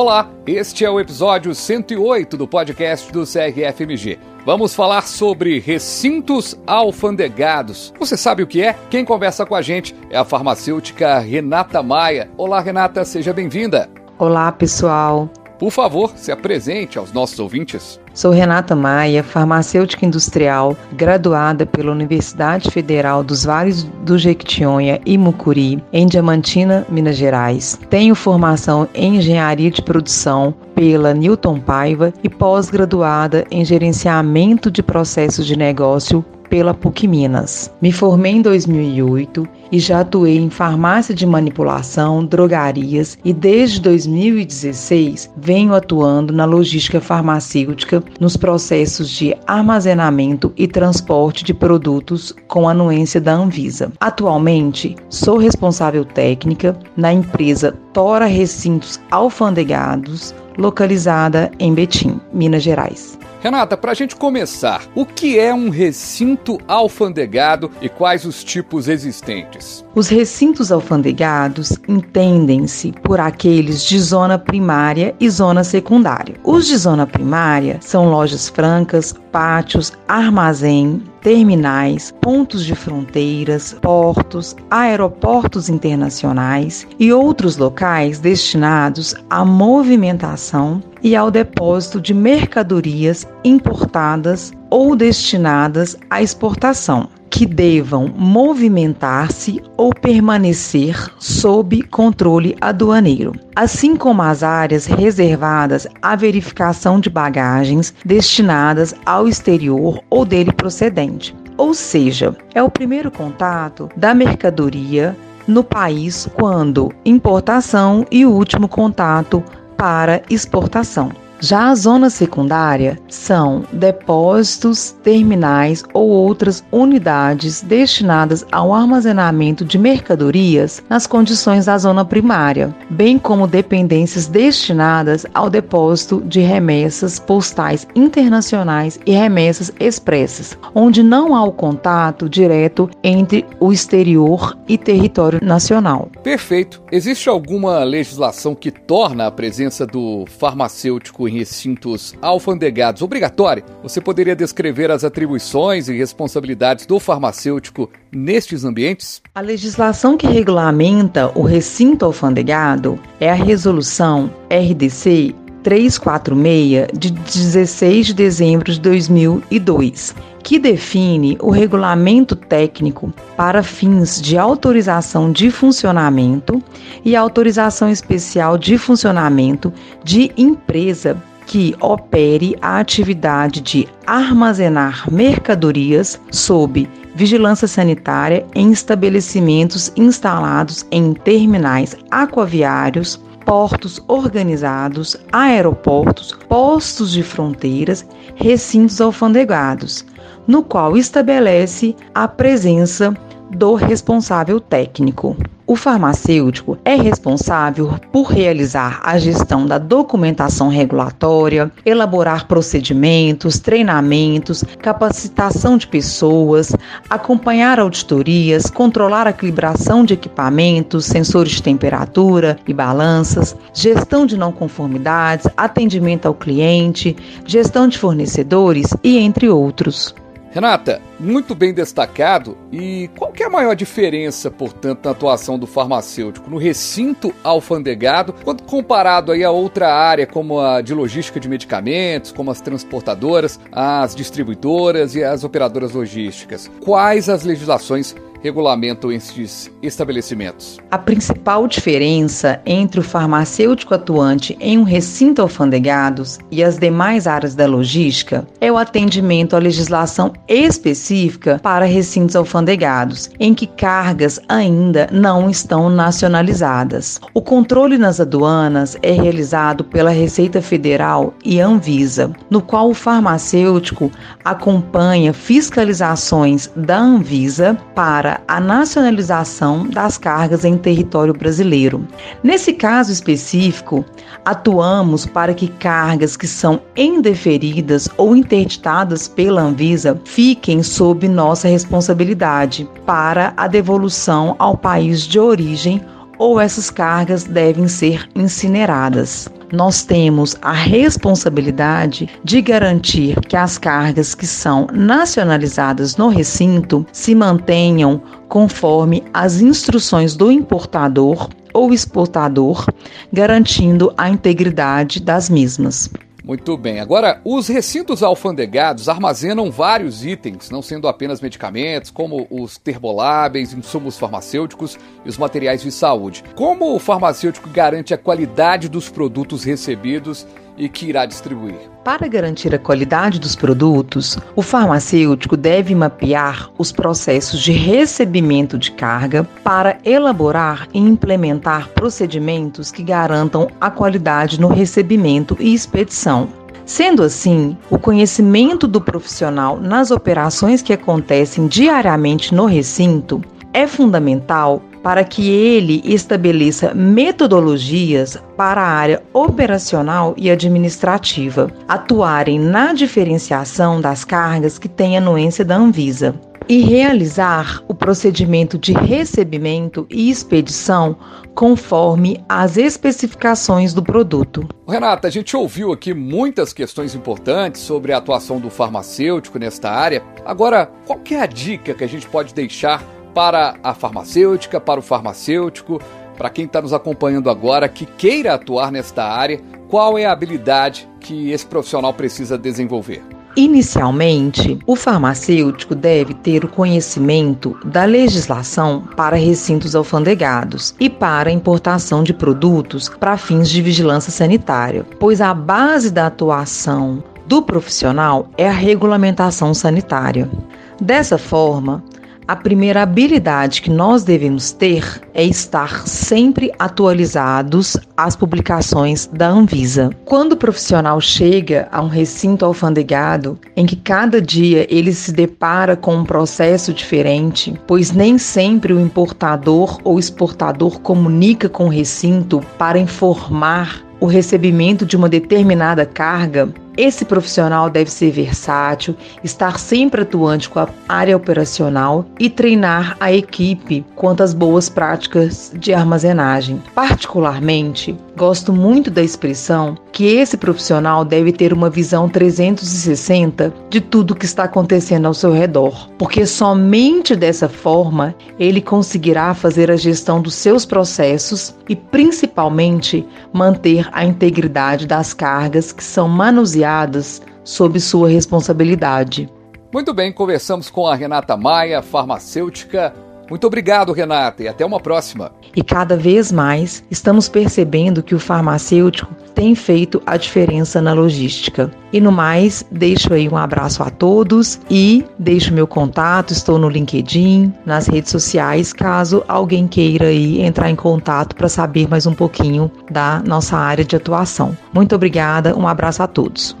Olá, este é o episódio 108 do podcast do CRFMG. Vamos falar sobre recintos alfandegados. Você sabe o que é? Quem conversa com a gente é a farmacêutica Renata Maia. Olá, Renata, seja bem-vinda. Olá, pessoal. Por favor, se apresente aos nossos ouvintes. Sou Renata Maia, farmacêutica industrial, graduada pela Universidade Federal dos Vales do Jequitinhonha e Mucuri, em Diamantina, Minas Gerais. Tenho formação em engenharia de produção pela Newton Paiva e pós-graduada em gerenciamento de processos de negócio pela PUC Minas. Me formei em 2008 e já atuei em farmácia de manipulação, drogarias e desde 2016 venho atuando na logística farmacêutica nos processos de armazenamento e transporte de produtos com anuência da Anvisa. Atualmente, sou responsável técnica na empresa Tora Recintos Alfandegados, localizada em Betim, Minas Gerais. Renata, para a gente começar, o que é um recinto alfandegado e quais os tipos existentes? Os recintos alfandegados entendem-se por aqueles de zona primária e zona secundária. Os de zona primária são lojas francas, pátios, armazém, terminais, pontos de fronteiras, portos, aeroportos internacionais e outros locais destinados à movimentação e ao depósito de mercadorias importadas ou destinadas à exportação que devam movimentar-se ou permanecer sob controle aduaneiro, assim como as áreas reservadas à verificação de bagagens destinadas ao exterior ou dele procedente. Ou seja, é o primeiro contato da mercadoria no país quando importação e o último contato para exportação. Já a zona secundária são depósitos, terminais ou outras unidades destinadas ao armazenamento de mercadorias nas condições da zona primária, bem como dependências destinadas ao depósito de remessas postais internacionais e remessas expressas, onde não há o contato direto entre o exterior e território nacional. Perfeito. Existe alguma legislação que torna a presença do farmacêutico em recintos alfandegados obrigatória, você poderia descrever as atribuições e responsabilidades do farmacêutico nestes ambientes? A legislação que regulamenta o recinto alfandegado é a Resolução RDC 346 de 16 de dezembro de 2002, que define o regulamento técnico para fins de autorização de funcionamento e autorização especial de funcionamento de empresa que opere a atividade de armazenar mercadorias sob vigilância sanitária em estabelecimentos instalados em terminais aquaviários, portos organizados, aeroportos, postos de fronteiras, recintos alfandegados, no qual estabelece a presença do responsável técnico. O farmacêutico é responsável por realizar a gestão da documentação regulatória, elaborar procedimentos, treinamentos, capacitação de pessoas, acompanhar auditorias, controlar a calibração de equipamentos, sensores de temperatura e balanças, gestão de não conformidades, atendimento ao cliente, gestão de fornecedores e entre outros. Renata, muito bem destacado. E qual que é a maior diferença, portanto, na atuação do farmacêutico no recinto alfandegado, quando comparado aí a outra área, como a de logística de medicamentos, como as transportadoras, as distribuidoras e as operadoras logísticas? Quais as legislações regulamentam esses estabelecimentos? A principal diferença entre o farmacêutico atuante em um recinto alfandegados e as demais áreas da logística é o atendimento à legislação específica para recintos alfandegados, em que cargas ainda não estão nacionalizadas. O controle nas aduanas é realizado pela Receita Federal e Anvisa, no qual o farmacêutico acompanha fiscalizações da Anvisa para para a nacionalização das cargas em território brasileiro. Nesse caso específico, atuamos para que cargas que são indeferidas ou interditadas pela Anvisa fiquem sob nossa responsabilidade para a devolução ao país de origem ou essas cargas devem ser incineradas. Nós temos a responsabilidade de garantir que as cargas que são nacionalizadas no recinto se mantenham conforme as instruções do importador ou exportador, garantindo a integridade das mesmas. Muito bem. Agora, os recintos alfandegados armazenam vários itens, não sendo apenas medicamentos, como os termoláveis, insumos farmacêuticos e os materiais de saúde. Como o farmacêutico garante a qualidade dos produtos recebidos e que irá distribuir? Para garantir a qualidade dos produtos, o farmacêutico deve mapear os processos de recebimento de carga para elaborar e implementar procedimentos que garantam a qualidade no recebimento e expedição. Sendo assim, o conhecimento do profissional nas operações que acontecem diariamente no recinto é fundamental para que ele estabeleça metodologias para a área operacional e administrativa, atuarem na diferenciação das cargas que têm anuência da Anvisa e realizar o procedimento de recebimento e expedição conforme as especificações do produto. Renata, a gente ouviu aqui muitas questões importantes sobre a atuação do farmacêutico nesta área. Agora, qual é a dica que a gente pode deixar para a farmacêutica, para o farmacêutico, para quem está nos acompanhando agora que queira atuar nesta área, qual é a habilidade que esse profissional precisa desenvolver? Inicialmente, o farmacêutico deve ter o conhecimento da legislação para recintos alfandegados e para importação de produtos para fins de vigilância sanitária, pois a base da atuação do profissional é a regulamentação sanitária. Dessa forma, a primeira habilidade que nós devemos ter é estar sempre atualizados às publicações da Anvisa. Quando o profissional chega a um recinto alfandegado, em que cada dia ele se depara com um processo diferente, pois nem sempre o importador ou exportador comunica com o recinto para informar o recebimento de uma determinada carga, esse profissional deve ser versátil, estar sempre atuante com a área operacional e treinar a equipe quanto às boas práticas de armazenagem. Particularmente, gosto muito da expressão que esse profissional deve ter uma visão 360 de tudo que está acontecendo ao seu redor, porque somente dessa forma ele conseguirá fazer a gestão dos seus processos e principalmente manter a integridade das cargas que são manuseadas sob sua responsabilidade. Muito bem, conversamos com a Renata Maia, farmacêutica muito obrigado, Renata, e até uma próxima. E cada vez mais estamos percebendo que o farmacêutico tem feito a diferença na logística. E no mais, deixo aí um abraço a todos e deixo meu contato, estou no LinkedIn, nas redes sociais, caso alguém queira aí entrar em contato para saber mais um pouquinho da nossa área de atuação. Muito obrigada, um abraço a todos.